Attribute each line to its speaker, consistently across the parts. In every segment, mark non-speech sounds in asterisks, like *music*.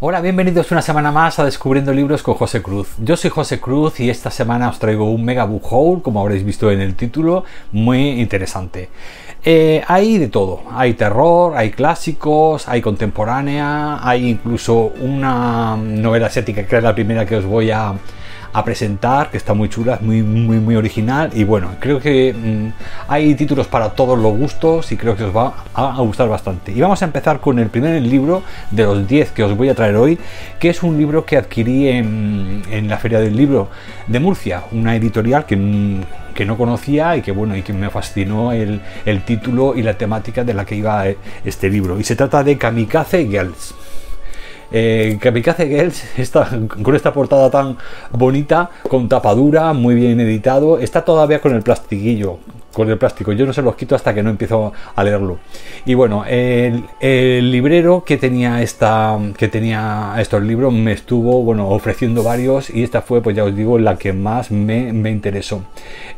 Speaker 1: Hola, bienvenidos una semana más a Descubriendo Libros con José Cruz. Yo soy José Cruz y esta semana os traigo un mega book haul, como habréis visto en el título, muy interesante. Eh, hay de todo, hay terror, hay clásicos, hay contemporánea, hay incluso una novela asiática que es la primera que os voy a, a presentar, que está muy chula, muy, muy, muy original. Y bueno, creo que mm, hay títulos para todos los gustos y creo que os va a, gustar bastante. Y vamos a empezar con el primer libro de los 10 que os voy a traer hoy, que es un libro que adquirí en, en la Feria del Libro de Murcia, una editorial que mm, que no conocía y que bueno y que me fascinó el, el, título y la temática de la que iba eh, este libro y se trata de Kamikaze Girls eh, Kamikaze Girls *laughs* con esta portada tan bonita, con tapadura, muy bien editado, está todavía con el plastiquillo, con el plástico. Yo no se los quito hasta que no empiezo a leerlo. Y bueno, el, librero que tenía esta, que tenía estos libros me estuvo bueno ofreciendo varios y esta fue, pues ya os digo, la que más me, interesó.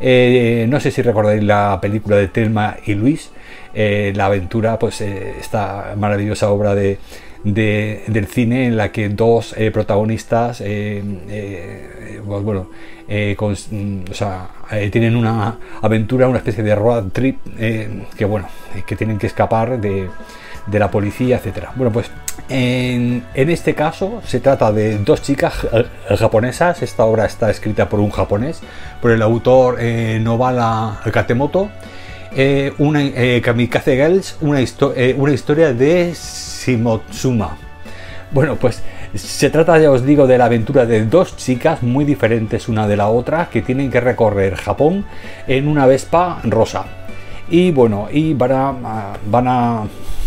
Speaker 1: Eh, no sé si recordáis la película de Telma y Luis. Eh, la aventura, pues eh, esta maravillosa obra de, del cine en la que dos eh, protagonistas eh, eh, pues bueno, mm, tienen una aventura, una especie de road trip que bueno, que tienen que escapar de, de la policía, etcétera. Bueno, pues en, este caso se trata de dos chicas japonesas. Esta obra está escrita por un japonés, por el autor Nobala Katemoto. Una Kamikaze Girls, una, una historia de Shimotsuma. Bueno, pues se trata, ya os digo, de la aventura de dos chicas muy diferentes una de la otra que tienen que recorrer Japón en una Vespa rosa. Y bueno, y van a, van a,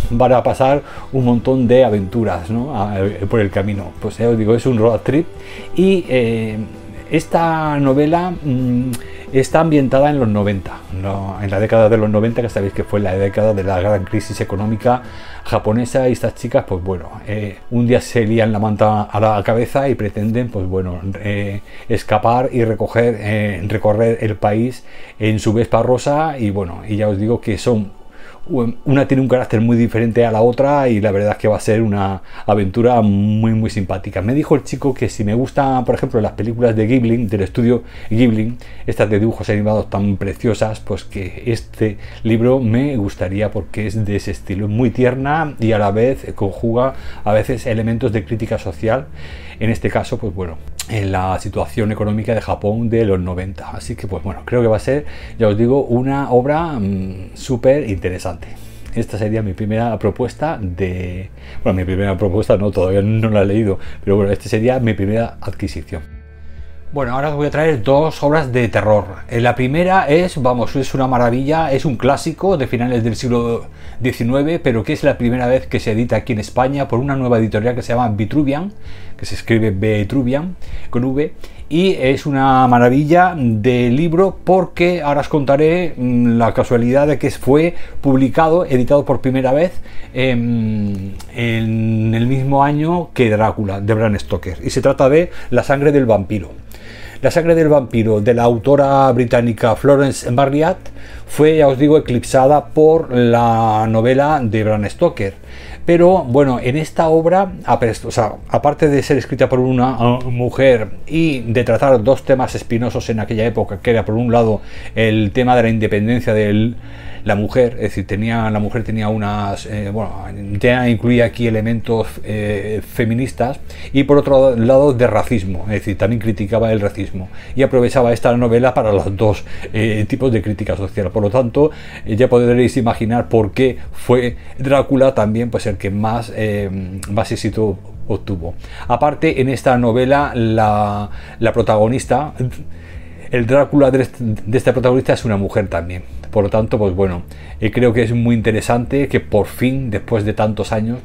Speaker 1: van a pasar un montón de aventuras por el camino. Pues ya os digo, es un road trip. Y eh, esta novela... Mm, Está ambientada en los 90, en la década de los 90, que sabéis que fue la década de la gran crisis económica japonesa y estas chicas, pues bueno, eh, un día se lían la manta a la cabeza y pretenden, pues bueno, eh, escapar y eh, recorrer el país en su Vespa rosa y bueno, y ya os digo que son una tiene un carácter muy diferente a la otra y la verdad es que va a ser una aventura muy muy simpática. Me dijo el chico que si me gustan, por ejemplo, las películas de Ghibli, del estudio Ghibli, estas de dibujos animados tan preciosas, pues que este libro me gustaría porque es de ese estilo, muy tierna y a la vez conjuga a veces elementos de crítica social. En este caso, pues bueno, en la situación económica de Japón de los 90. Así que pues bueno, creo que va a ser, ya os digo, una obra mm, súper interesante. Esta sería mi primera propuesta de... Bueno, mi primera propuesta no, todavía no la he leído, pero bueno, esta sería mi primera adquisición. Bueno, ahora os voy a traer dos obras de terror. Eh, la primera es, vamos, es una maravilla, es un clásico de finales del siglo XIX, pero que es la primera vez que se edita aquí en España por una nueva editorial que se llama Vitruvian, que se escribe Vitruvian con V, y es una maravilla de libro porque ahora os contaré mm, la casualidad de que fue publicado, editado por primera vez en, en el mismo año que Drácula de Bram Stoker, y se trata de La sangre del vampiro. La sangre del vampiro de la autora británica Florence Marryat fue, ya os digo, eclipsada por la novela de Bram Stoker. Pero bueno, en esta obra, aparte de ser escrita por una uh, mujer y de tratar dos temas espinosos en aquella época, que era por un lado el tema de la independencia del la mujer, es decir, tenía, la mujer tenía unas, eh, bueno, ya incluía aquí elementos eh, feministas y por otro lado de racismo, es decir, también criticaba el racismo y aprovechaba esta novela para los dos eh, tipos de crítica social. Por lo tanto, ya podréis imaginar por qué fue Drácula también pues el que más, más éxito obtuvo. Aparte, en esta novela, la, la protagonista, el Drácula de este, este protagonista es una mujer también. Por lo tanto, pues bueno, eh, creo que es muy interesante que por fin, después de tantos años,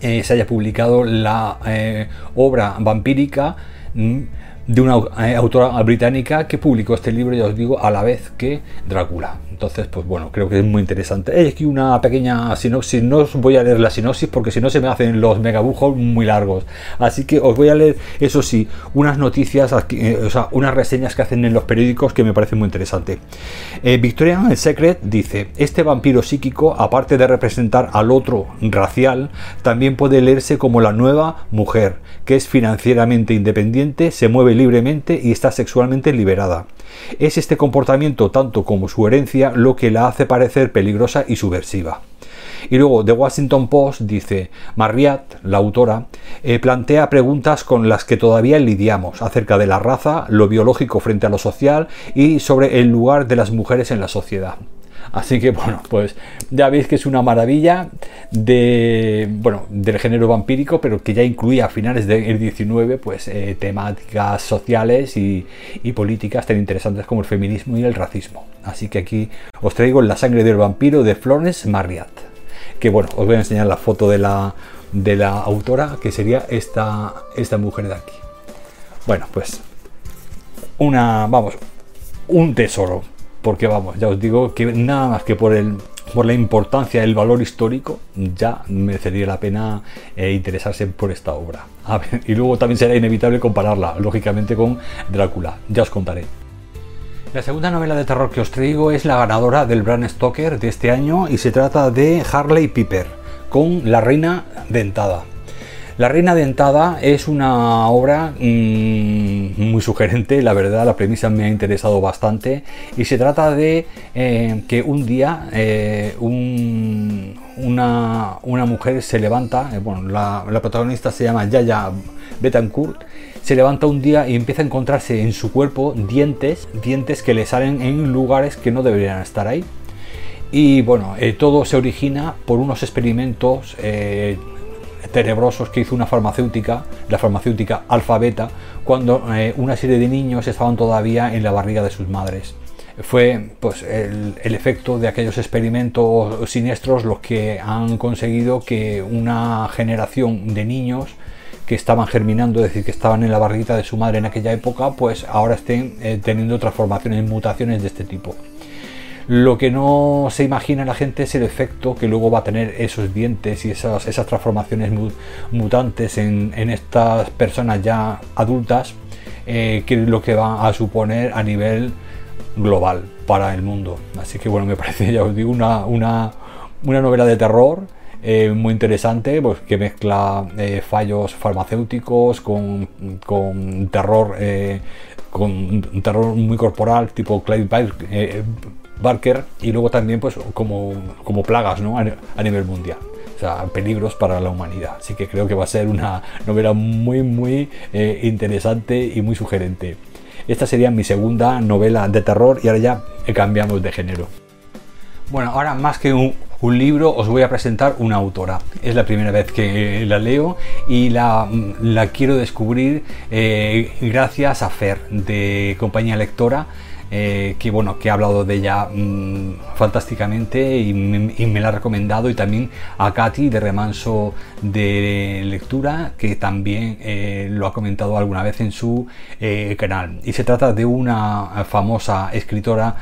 Speaker 1: eh, se haya publicado la eh, obra vampírica mm, de una eh, autora británica que publicó este libro, ya os digo, a la vez que Drácula. Entonces, pues bueno, creo que es muy interesante. Hay aquí una pequeña sinopsis, no os voy a leer la sinopsis porque si no se me hacen los megabujos muy largos. Así que os voy a leer, eso sí, unas noticias, eh, o sea, unas reseñas que hacen en los periódicos que me parecen muy interesantes. Eh, Victorian Secret dice, este vampiro psíquico, aparte de representar al otro racial, también puede leerse como la nueva mujer, que es financieramente independiente, se mueve libremente y está sexualmente liberada. Es este comportamiento, tanto como su herencia, lo que la hace parecer peligrosa y subversiva. Y luego The Washington Post dice, Marriott, la autora, eh, plantea preguntas con las que todavía lidiamos acerca de la raza, lo biológico frente a lo social y sobre el lugar de las mujeres en la sociedad. Así que bueno, pues ya veis que es una maravilla de bueno del género vampírico, pero que ya incluía a finales del 19 pues eh, temáticas sociales y, políticas tan interesantes como el feminismo y el racismo. Así que aquí os traigo La sangre del vampiro de Florence Marriott. Que bueno, os voy a enseñar la foto de la, de la autora, que sería esta, esta mujer de aquí. Bueno, pues una, vamos, un tesoro porque vamos, ya os digo que nada más que por el por la importancia, el valor histórico, ya merecería la pena eh, interesarse por esta obra. y luego también será inevitable compararla, lógicamente, con Drácula. Ya os contaré. La segunda novela de terror que os traigo es la ganadora del Bram Stoker de este año y se trata de Harley Piper, con La Reina Dentada. La Reina Dentada es una obra mm, muy sugerente, la verdad, la premisa me ha interesado bastante y se trata de eh, que un día eh, una, mujer se levanta, eh, bueno, la, protagonista se llama Yaya Betancourt, se levanta un día y empieza a encontrarse en su cuerpo dientes, dientes que le salen en lugares que no deberían estar ahí. Y bueno, todo se origina por unos experimentos tenebrosos que hizo una farmacéutica, la farmacéutica Alfabeta, cuando eh, una serie de niños estaban todavía en la barriga de sus madres. Fue pues, el, efecto de aquellos experimentos siniestros los que han conseguido que una generación de niños que estaban germinando, es decir, que estaban en la barriguita de su madre en aquella época, pues ahora estén eh, teniendo transformaciones, mutaciones de este tipo. Lo que no se imagina la gente es el efecto que luego va a tener esos dientes y esas, esas transformaciones mutantes en, estas personas ya adultas, eh, que es lo que va a suponer a nivel global para el mundo. Así que bueno, me *laughs* parece, ya os digo, una, una, novela de terror. Eh, muy interesante, pues que mezcla eh, fallos farmacéuticos con, terror, con un terror muy corporal, tipo Clive Barker y luego también pues como, como plagas ¿no? a, nivel mundial. O sea, peligros para la humanidad. Así que creo que va a ser una novela muy, muy eh, interesante y muy sugerente. Esta sería mi segunda novela de terror y ahora ya cambiamos de género. Bueno, ahora más que un, libro os voy a presentar una autora. Es la primera vez que la leo y la, la quiero descubrir eh, gracias a Fer de Compañía Lectora eh, que bueno, que ha hablado de ella mm, fantásticamente y me, la ha recomendado. Y también a Katy de Remanso de Lectura que también eh, lo ha comentado alguna vez en su eh, canal. Y se trata de una famosa escritora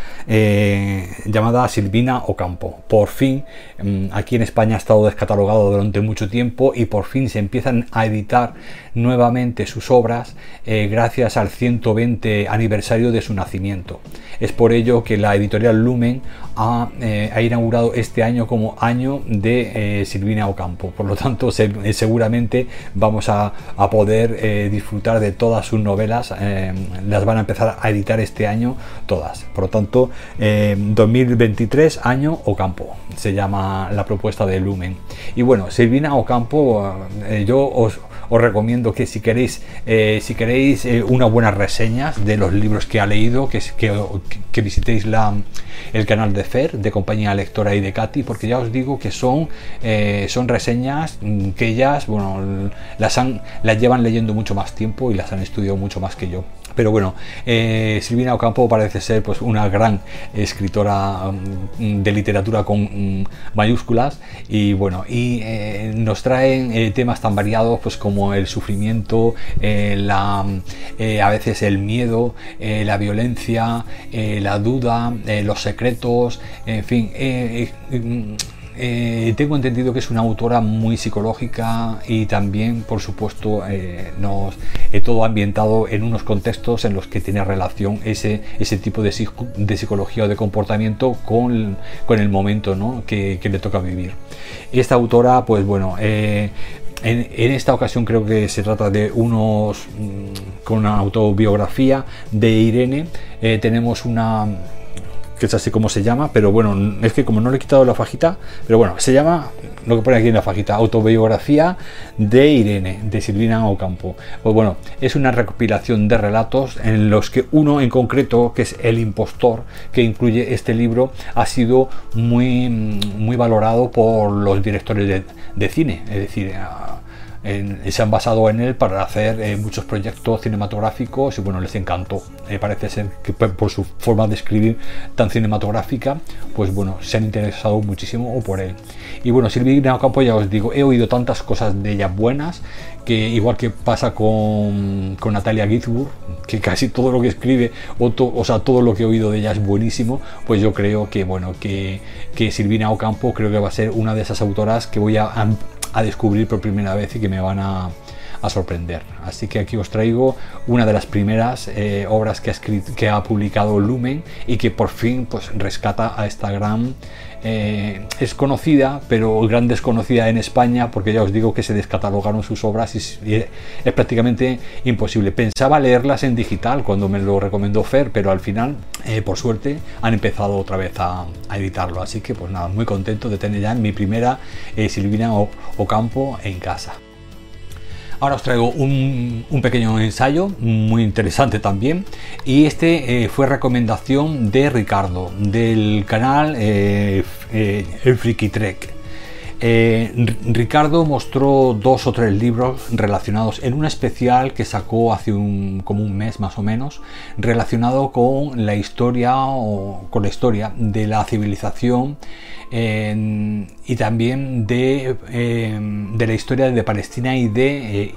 Speaker 1: llamada Silvina Ocampo. Por fin mm, aquí en España ha estado descatalogado durante mucho tiempo y por fin se empiezan a editar nuevamente sus obras gracias al 120 aniversario de su nacimiento es por ello que la editorial Lumen ha, eh, inaugurado este año como año de eh, Silvina Ocampo. Por lo tanto, eh, seguramente vamos a, poder disfrutar de todas sus novelas. las van a empezar a editar este año todas. Por lo tanto, 2023 año Ocampo se llama la propuesta de Lumen. Y bueno, Silvina Ocampo, yo os os recomiendo que si queréis, eh, si queréis eh, unas buenas reseñas de los libros que ha leído, que, que, visitéis la, el canal de Fer, de Compañía Lectora y de Katy, porque ya os digo que son, eh, son reseñas que ellas, bueno, las, han, las llevan leyendo mucho más tiempo y las han estudiado mucho más que yo. Pero bueno, eh, Silvina Ocampo parece ser pues, una gran escritora mm, de literatura con mm, mayúsculas. Y bueno, y eh, nos traen eh, temas tan variados pues, como el sufrimiento, la, a veces el miedo, la violencia, la duda, los secretos, en fin eh, tengo entendido que es una autora muy psicológica y también, por supuesto, eh, nos, he todo ambientado en unos contextos en los que tiene relación ese, ese tipo de, de psicología o de comportamiento con, con el momento ¿no? que, le toca vivir. Esta autora, pues bueno, eh, en, en, esta ocasión creo que se trata de unos mm, con una autobiografía de Irene. tenemos una que es así como se llama, pero bueno, es que como no le he quitado la fajita, pero bueno, se llama, lo que pone aquí en la fajita, autobiografía de Irene, de Silvina Ocampo. Pues bueno, es una recopilación de relatos en los que uno en concreto, que es El impostor, que incluye este libro, ha sido muy, muy valorado por los directores de, de cine, es decir, se han basado en él para hacer eh, muchos proyectos cinematográficos y bueno, les encantó. me parece ser que por su forma de escribir tan cinematográfica, pues bueno, se han interesado muchísimo por él. Y bueno, Silvina Ocampo, ya os digo, he oído tantas cosas de ella buenas que igual que pasa con, con Natalia Ginsburg, que casi todo lo que escribe, o, o, sea, todo lo que he oído de ella es buenísimo, pues yo creo que bueno, que, que Silvina Ocampo creo que va a ser una de esas autoras que voy a a descubrir por primera vez y que me van a, sorprender. Así que aquí os traigo una de las primeras eh, obras que ha, que ha publicado Lumen y que por fin pues, rescata a esta gran... Eh, es conocida, pero gran desconocida en España, porque ya os digo que se descatalogaron sus obras y, es prácticamente imposible. Pensaba leerlas en digital cuando me lo recomendó Fer, pero al final, eh, por suerte, han empezado otra vez a, editarlo. Así que, pues nada, muy contento de tener ya mi primera Silvina Ocampo en casa. Ahora os traigo un, pequeño ensayo muy interesante también y este eh, fue recomendación de Ricardo del canal eh, eh, El Friki Trek. Ricardo mostró dos o tres libros relacionados en un especial que sacó hace un, como un mes más o menos, relacionado con la historia o con la historia de la civilización y también de, em, de, la historia de Palestina y de eh,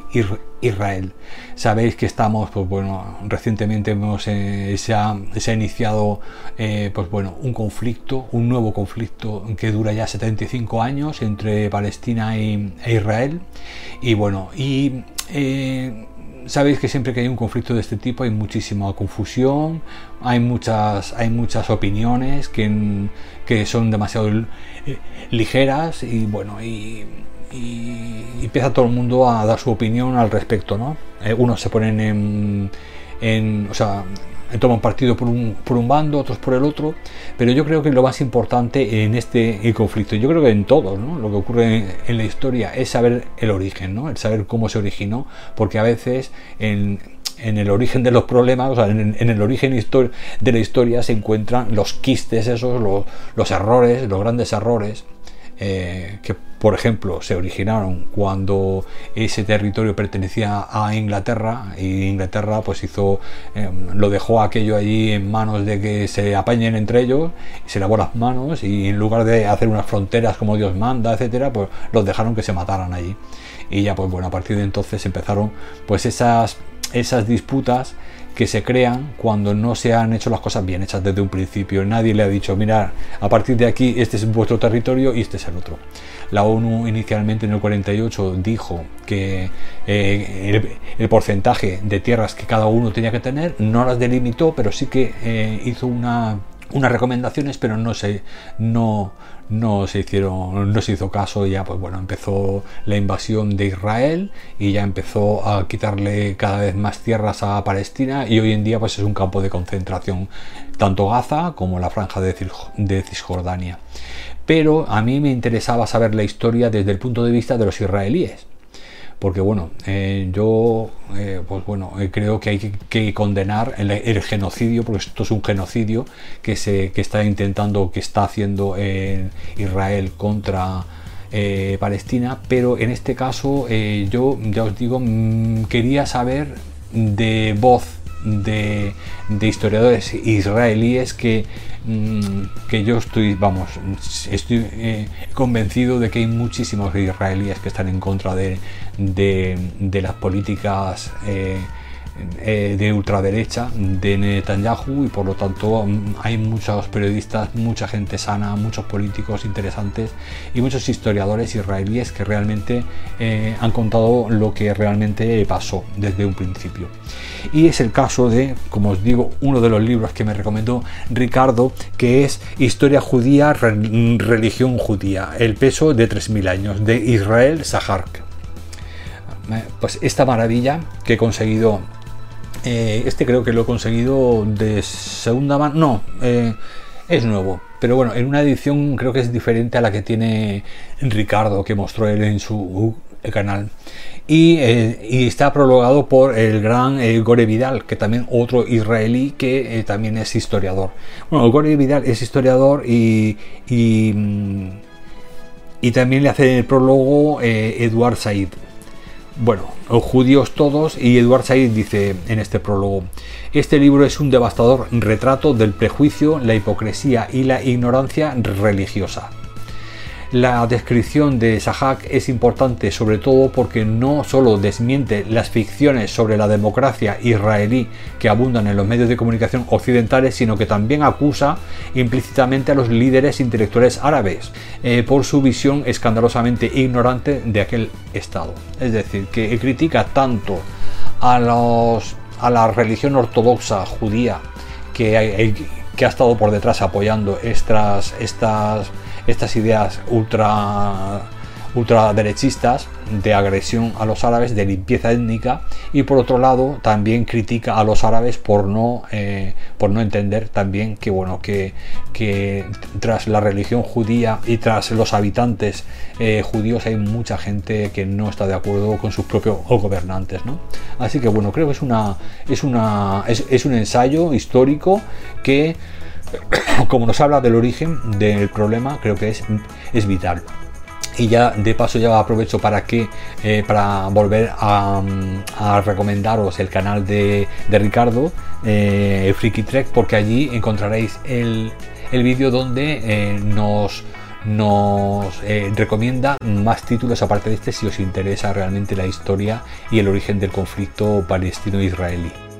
Speaker 1: Israel. Sabéis que estamos, pues bueno, recientemente hemos, eh, se, ha, iniciado eh, pues bueno, un conflicto, un nuevo conflicto que dura ya 75 años entre Palestina y, e Israel. Y bueno, y sabéis que siempre que hay un conflicto de este tipo hay muchísima confusión, hay muchas, hay muchas opiniones que, que son demasiado eh, ligeras y bueno, y, empieza todo el mundo a dar su opinión al respecto, ¿no? Eh, unos se ponen en, en, o sea, toman partido por un, por un bando, otros por el otro, pero yo creo que lo más importante en este conflicto, yo creo que en todo, ¿no? lo que ocurre en, la historia es saber el origen, ¿no? el saber cómo se originó, porque a veces en, en el origen de los problemas, o sea, en, el origen de la historia se encuentran los quistes, esos, los, los errores, los grandes errores eh, que por ejemplo se originaron cuando ese territorio pertenecía a Inglaterra y Inglaterra pues hizo em, lo dejó aquello allí en manos de que se apañen entre ellos se lavó las manos y en lugar de hacer unas fronteras como Dios manda etcétera pues los dejaron que se mataran allí. Y ya pues bueno a partir de entonces empezaron pues esas esas disputas que se crean cuando no se han hecho las cosas bien hechas desde un principio. Nadie le ha dicho, mira, a partir de aquí este es vuestro territorio y este es el otro. La ONU inicialmente en el 48 dijo que eh, el, porcentaje de tierras que cada uno tenía que tener no las delimitó, pero sí que eh, hizo una unas recomendaciones, pero no se, no, no se hicieron, no se hizo caso. Ya, pues bueno, empezó la invasión de Israel y ya empezó a quitarle cada vez más tierras a Palestina. Y hoy en día, pues es un campo de concentración, tanto Gaza como la franja de, de Cisjordania. Pero a mí me interesaba saber la historia desde el punto de vista de los israelíes porque bueno, eh, yo eh, pues bueno, eh, creo que hay que, condenar el, genocidio, porque esto es un genocidio que se que está intentando, que está haciendo Israel contra Palestina, pero en este caso yo ya os digo, mm, quería saber de voz de, historiadores israelíes que, mm, que, yo estoy, vamos, estoy eh, convencido de que hay muchísimos israelíes que están en contra de, de, las políticas. Eh, eh, de ultraderecha de Netanyahu y por lo tanto mm, hay muchos periodistas, mucha gente sana, muchos políticos interesantes y muchos historiadores israelíes que realmente eh, han contado lo que realmente pasó desde un principio. Y es el caso de, como os digo, uno de los libros que me recomendó Ricardo, que es Historia judía, religión judía, el peso de 3.000 años, de Israel Sahark. Eh, pues esta maravilla que he conseguido eh, este creo que lo he conseguido de segunda mano. No, eh, es nuevo. Pero bueno, en una edición creo que es diferente a la que tiene Ricardo, que mostró él en su canal. Y, eh, está prologado por el gran Gore Vidal, que también otro israelí que también es historiador. Bueno, Gore Vidal es historiador y, y, mm, y también le hace el prólogo Eduard Said bueno, judíos todos, y Eduard Said dice en este prólogo, este libro es un devastador retrato del prejuicio, la hipocresía y la ignorancia religiosa. La descripción de Sahak es importante sobre todo porque no solo desmiente las ficciones sobre la democracia israelí que abundan en los medios de comunicación occidentales, sino que también acusa implícitamente a los líderes intelectuales árabes eh, por su visión escandalosamente ignorante de aquel Estado. Es decir, que critica tanto a, los, a la religión ortodoxa judía que, que ha estado por detrás apoyando estas, estas estas ideas ultra ultraderechistas de agresión a los árabes, de limpieza étnica, y por otro lado también critica a los árabes por no, eh, por no entender también que, bueno, que, que, tras la religión judía y tras los habitantes eh, judíos hay mucha gente que no está de acuerdo con sus propios gobernantes. ¿no? Así que bueno, creo que es, una, es, una, es, es un ensayo histórico que *coughs* como nos habla del origen del problema, creo que es, es vital. Y ya de paso ya aprovecho para que eh, para volver a, recomendaros el canal de, Ricardo, eh, Freaky Trek, porque allí encontraréis el, vídeo donde eh, nos, nos recomienda más títulos aparte de este si os interesa realmente la historia y el origen del conflicto palestino-israelí.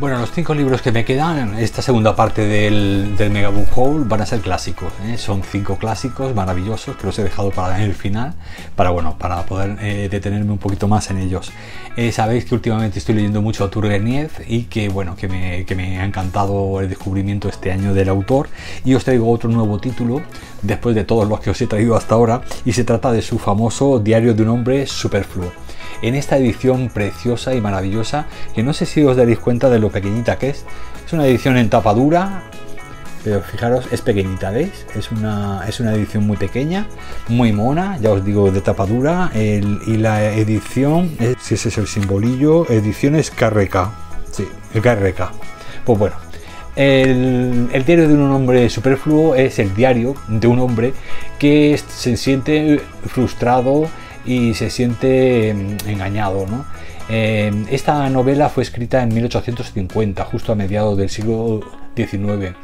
Speaker 1: Bueno, los cinco libros que me quedan, esta segunda parte del, del Mega Book Haul, van a ser clásicos. ¿eh? Son cinco clásicos maravillosos que los he dejado para el final, para bueno, para poder eh, detenerme un poquito más en ellos. Eh, sabéis que últimamente estoy leyendo mucho a Turgenev y que bueno, que me, que me ha encantado el descubrimiento este año del autor. Y os traigo otro nuevo título, después de todos los que os he traído hasta ahora, y se trata de su famoso Diario de un hombre superfluo en esta edición preciosa y maravillosa que no sé si os daréis cuenta de lo pequeñita que es. Es una edición en tapa dura, pero fijaros, es pequeñita, ¿veis? Es una, es una edición muy pequeña, muy mona, ya os digo, de tapa dura. y la edición, si ese es el simbolillo, ediciones KRK. Sí, el KRK. Pues bueno, el, diario de un hombre superfluo es el diario de un hombre que se siente frustrado y se siente mm, engañado. ¿no? Eh, esta novela fue escrita en 1850, justo a mediados del siglo XIX.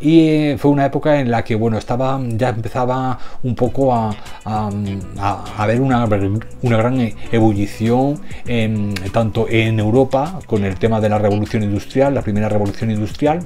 Speaker 1: Y eh, fue una época en la que bueno, estaba, ya empezaba un poco a, a, ver una, una, gran ebullición tanto en Europa con el tema de la revolución industrial, la primera revolución industrial,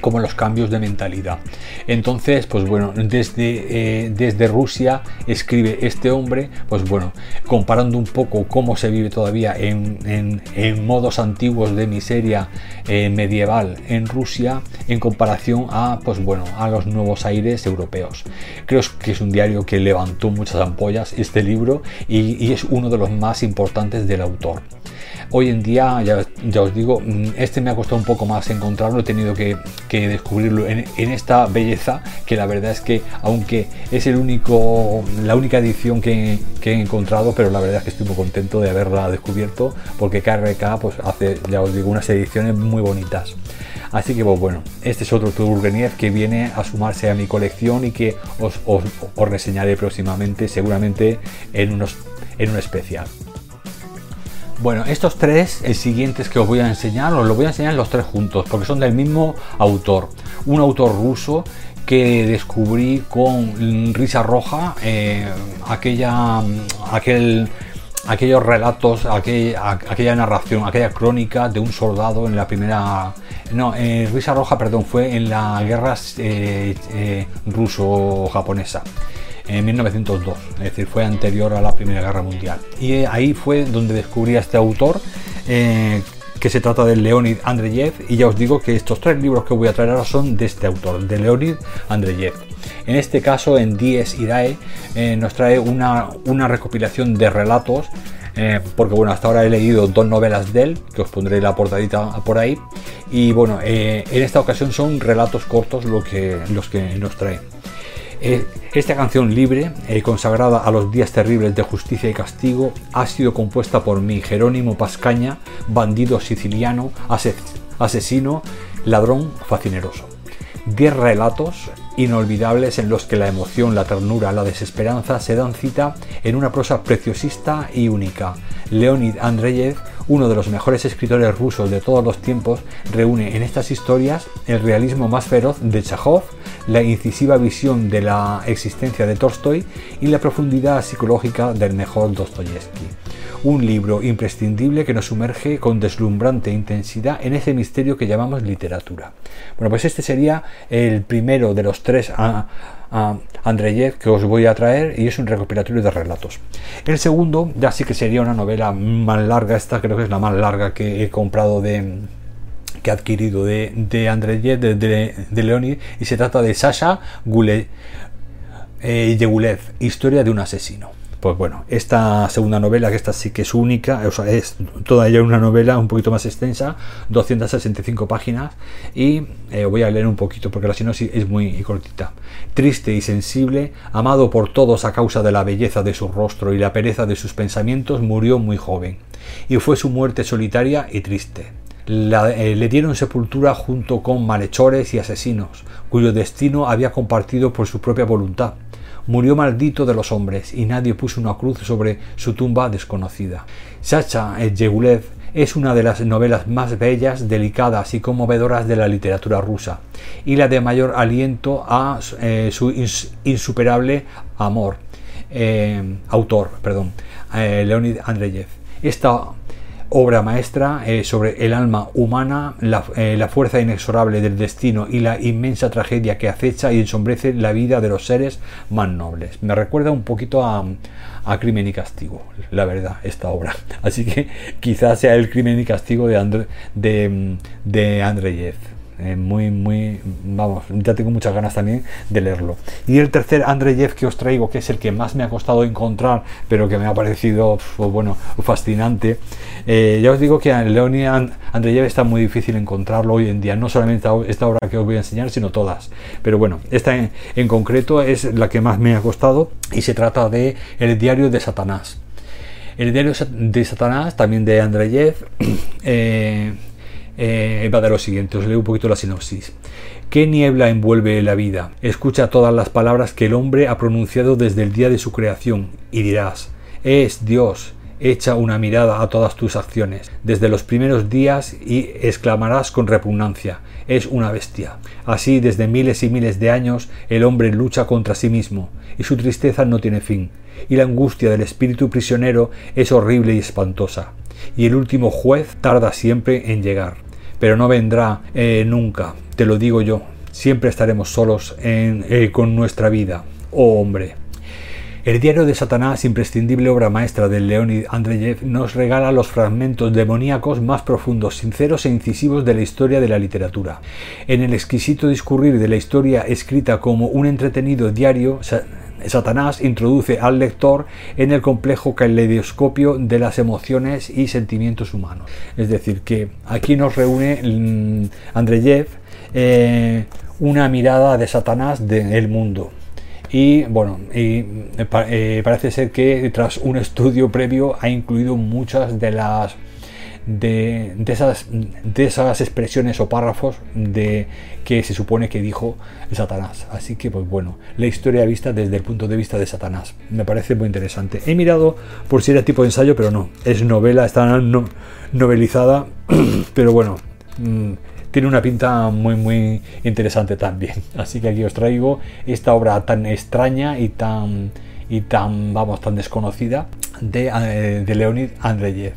Speaker 1: como los cambios de mentalidad. Entonces, pues bueno, desde, eh, desde Rusia escribe este hombre, pues bueno, comparando un poco cómo se vive todavía en, modos antiguos de miseria eh, medieval en Rusia en comparación a, pues bueno, a los nuevos aires europeos. Creo que es un diario que levantó muchas ampollas este libro y es uno de los más importantes del autor. Hoy en día, ya, os digo, mm, este me ha costado un poco más encontrarlo, he tenido que, descubrirlo en, esta belleza, que la verdad es que, aunque es el único, la única edición que, he encontrado, pero la verdad es que estoy muy contento de haberla descubierto, porque KRK pues, hace, ya os digo, unas ediciones muy bonitas. Así que pues, bueno, este es otro Turgenev que viene a sumarse a mi colección y que os, os, reseñaré próximamente, seguramente en, unos, en un especial. Bueno, estos tres siguientes que os voy a enseñar, os los voy a enseñar los tres juntos, porque son del mismo autor. Un autor ruso que descubrí con Risa Roja, eh, aquella, aquel, aquellos relatos, aquella, narración, aquella crónica de un soldado en la primera... No, eh, Risa Roja, perdón, fue en la guerra eh, eh, ruso-japonesa en 1902, es decir, fue anterior a la Primera Guerra Mundial. Y ahí fue donde descubrí a este autor, que se trata de Leonid Andreyev y ya os digo que estos tres libros que voy a traer ahora son de este autor, de Leonid Andreyev. En este caso, en Dies Irae, eh, nos trae una, una, recopilación de relatos, eh, porque bueno, hasta ahora he leído dos novelas de él, que os pondré la portadita por ahí, y bueno, eh, en esta ocasión son relatos cortos lo que, los que nos trae. Esta canción libre, consagrada a los días terribles de justicia y castigo, ha sido compuesta por mí, Jerónimo Pascaña, bandido siciliano, asesino, ladrón fascineroso. Diez relatos inolvidables en los que la emoción, la ternura, la desesperanza se dan cita en una prosa preciosista y única. Leonid Andreyev, uno de los mejores escritores rusos de todos los tiempos, reúne en estas historias el realismo más feroz de Chajov, la incisiva visión de la existencia de Tolstoy y la profundidad psicológica del mejor Dostoyevsky un libro imprescindible que nos sumerge con deslumbrante intensidad en ese misterio que llamamos literatura. Bueno, pues este sería el primero de los tres a, Andreyev que os voy a traer y es un recopilatorio de relatos. El segundo ya sí que sería una novela más larga, esta creo que es la más larga que he comprado de que he adquirido de, de Andreyev, de, de, Leonid, y se trata de Sasha Gule, eh, Yegulev, Historia de un asesino. Pues bueno, esta segunda novela, que esta sí que es única, es toda ella una novela un poquito más extensa, 265 páginas, y eh, voy a leer un poquito porque la sinopsis es muy cortita. Triste y sensible, amado por todos a causa de la belleza de su rostro y la pereza de sus pensamientos, murió muy joven, y fue su muerte solitaria y triste. Eh, le dieron sepultura junto con malhechores y asesinos, cuyo destino había compartido por su propia voluntad murió maldito de los hombres y nadie puso una cruz sobre su tumba desconocida. Sacha Yegulev es una de las novelas más bellas, delicadas y conmovedoras de la literatura rusa y la de mayor aliento a eh, su insuperable amor. Eh, autor, perdón, eh, Leonid Andreyev. Esta obra maestra eh, sobre el alma humana, eh, la, fuerza inexorable del destino y la inmensa tragedia que acecha y ensombrece la vida de los seres más nobles. Me recuerda un poquito a, Crimen y Castigo, la verdad, esta obra. *laughs* Así que quizás sea el Crimen y Castigo de, de, de Andreyev. Eh, muy, muy, vamos, ya tengo muchas ganas también de leerlo. Y el tercer Andreyev que os traigo, que es el que más me ha costado encontrar, pero que me ha parecido, bueno, fascinante. Eh, ya os digo que Leonid Andreyev está muy difícil encontrarlo hoy en día, no solamente esta obra que os voy a enseñar, sino todas. Pero bueno, esta en, concreto es la que más me ha costado y se trata de El diario de Satanás. El diario de Satanás, también de Andreyev, *clears throat* eh, eh, va de lo siguiente, os leo un poquito la sinopsis. ¿Qué niebla envuelve la vida? Escucha todas las palabras que el hombre ha pronunciado desde el día de su creación y dirás, es Dios, echa una mirada a todas tus acciones, desde los primeros días y exclamarás con repugnancia, es una bestia. Así desde miles y miles de años el hombre lucha contra sí mismo, y su tristeza no tiene fin, y la angustia del espíritu prisionero es horrible y espantosa, y el último juez tarda siempre en llegar pero no vendrá eh, nunca, te lo digo yo. Siempre estaremos solos eh, con nuestra vida, oh hombre. El diario de Satanás, imprescindible obra maestra de Leonid Andreyev, nos regala los fragmentos demoníacos más profundos, sinceros e incisivos de la historia de la literatura. En el exquisito discurrir de la historia escrita como un entretenido diario, Satanás introduce al lector en el complejo caleidoscopio de las emociones y sentimientos humanos. Es decir, que aquí nos reúne mm, Andreyev eh, una mirada de Satanás del mundo. Y bueno, eh, eh, parece ser que tras un estudio previo ha incluido muchas de las de, esas, de esas expresiones o párrafos de que se supone que dijo Satanás. Así que, pues bueno, la historia vista desde el punto de vista de Satanás. Me parece muy interesante. He mirado por si era tipo de ensayo, pero no. Es novela, está novelizada, *clears throat* pero bueno. Mm, tiene una pinta muy muy interesante también. *laughs* Así que aquí os traigo esta obra tan extraña y tan y tan vamos tan desconocida de, eh, de Leonid Andreyev.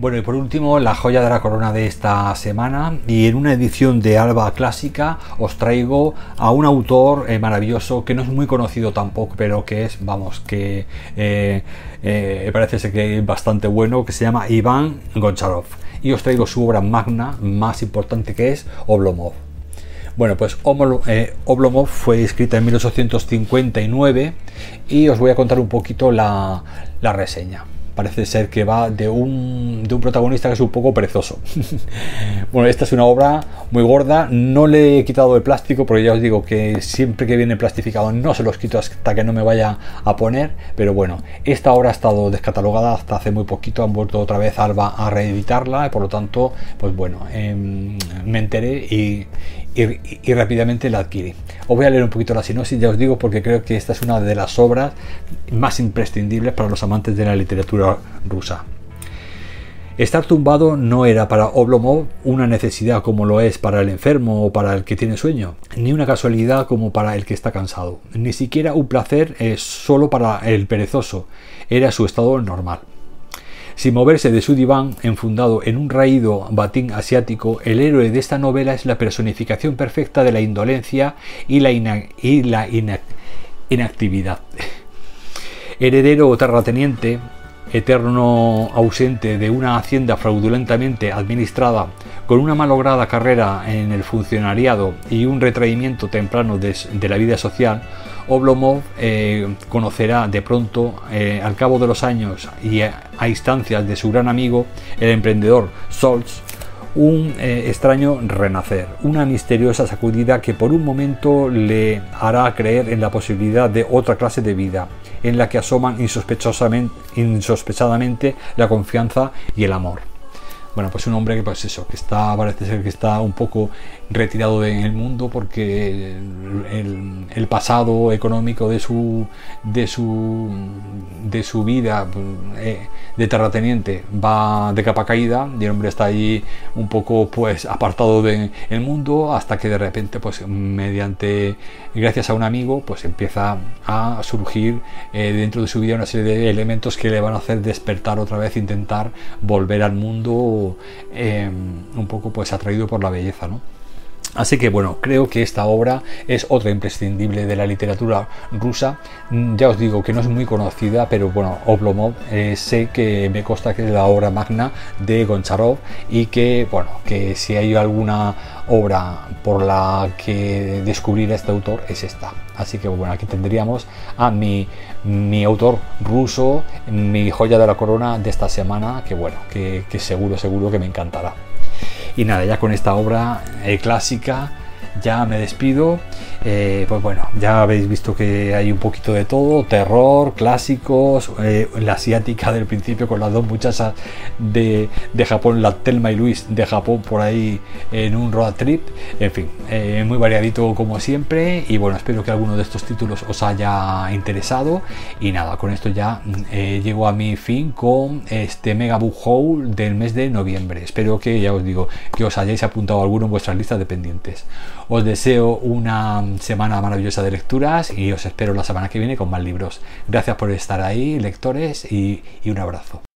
Speaker 1: Bueno, y por último, la joya de la corona de esta semana. Y en una edición de Alba Clásica os traigo a un autor eh, maravilloso que no es muy conocido tampoco, pero que es, vamos, que eh, parece ser que es bastante bueno, que se llama Iván Goncharov y os traigo su obra magna más importante que es Oblomov. Bueno, pues eh, Oblomov fue escrita en 1859 y os voy a contar un poquito la reseña parece ser que va de un, de un protagonista que es un poco perezoso. *laughs* bueno, esta es una obra muy gorda, no le he quitado el plástico porque ya os digo que siempre que viene plastificado no se los quito hasta que no me vaya a poner, pero bueno, esta obra ha estado descatalogada hasta hace muy poquito, han vuelto otra vez Alba a reeditarla y por lo tanto, pues bueno, em, me enteré y, y, rápidamente la adquirí. Os voy a leer un poquito la sinopsis, ya os digo, porque creo que esta es una de las obras más imprescindibles para los amantes de la literatura rusa. Estar tumbado no era para Oblomov una necesidad como lo es para el enfermo o para el que tiene sueño, ni una casualidad como para el que está cansado, ni siquiera un placer es solo para el perezoso, era su estado normal. Sin moverse de su diván, enfundado en un raído batín asiático, el héroe de esta novela es la personificación perfecta de la indolencia y la, inactividad. Heredero o terrateniente, eterno ausente de una hacienda fraudulentamente administrada, con una malograda carrera en el funcionariado y un retraimiento temprano de la vida social, Oblomov eh, conocerá de pronto, eh, al cabo de los años y a, instancias de su gran amigo, el emprendedor Solz, un eh, extraño renacer, una misteriosa sacudida que por un momento le hará creer en la posibilidad de otra clase de vida, en la que asoman insospechadamente la confianza y el amor. Bueno, pues un hombre que pues eso, que está, parece ser que está un poco retirado del mundo porque el, pasado económico de su de su de su vida eh, de terrateniente va de capa caída y el hombre está ahí un poco pues apartado del mundo hasta que de repente pues mediante gracias a un amigo pues empieza a surgir eh, dentro de su vida una serie de elementos que le van a hacer despertar otra vez intentar volver al mundo eh, un poco pues atraído por la belleza ¿no? Así que bueno, creo que esta obra es otra imprescindible de la literatura rusa. Mm, ya os digo que no es muy conocida, pero bueno, Oblomov eh, sé que me consta que es la obra magna de Goncharov y que bueno, que si hay alguna obra por la que descubrir a este autor es esta. Así que bueno, aquí tendríamos a mi, mi autor ruso, mi joya de la corona de esta semana, que bueno, que, que seguro, seguro que me encantará. Y nada, ya con esta obra eh, clásica ya me despido. Eh, pues bueno, ya habéis visto que hay un poquito de todo, terror, clásicos, eh, la asiática del principio con las dos muchachas de, Japón, la Telma y Luis de Japón por ahí en un road trip, en fin, eh, muy variadito como siempre y bueno, espero que alguno de estos títulos os haya interesado y nada, con esto ya llego a mi fin con este Mega Book Haul del mes de noviembre. Espero que, ya os digo, que os hayáis apuntado alguno en vuestras listas de pendientes. Os deseo una semana maravillosa de lecturas y os espero la semana que viene con más libros. Gracias por estar ahí, lectores, y, un abrazo.